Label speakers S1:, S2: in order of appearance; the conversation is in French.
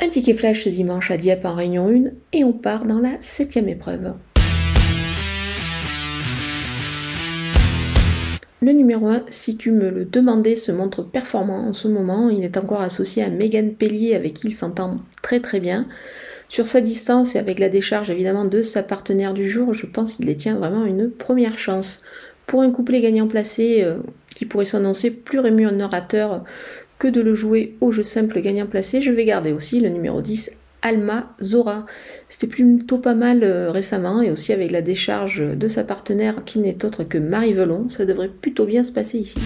S1: Un ticket flash ce dimanche à Dieppe en Réunion 1 et on part dans la septième épreuve. Le numéro 1, si tu me le demandais, se montre performant en ce moment. Il est encore associé à Megan Pellier avec qui il s'entend très très bien. Sur sa distance et avec la décharge évidemment de sa partenaire du jour, je pense qu'il détient vraiment une première chance. Pour un couplet gagnant placé euh, qui pourrait s'annoncer plus rémunérateur que de le jouer au jeu simple gagnant placé, je vais garder aussi le numéro 10 Alma Zora. C'était plutôt pas mal euh, récemment et aussi avec la décharge de sa partenaire qui n'est autre que Marie Velon, ça devrait plutôt bien se passer ici.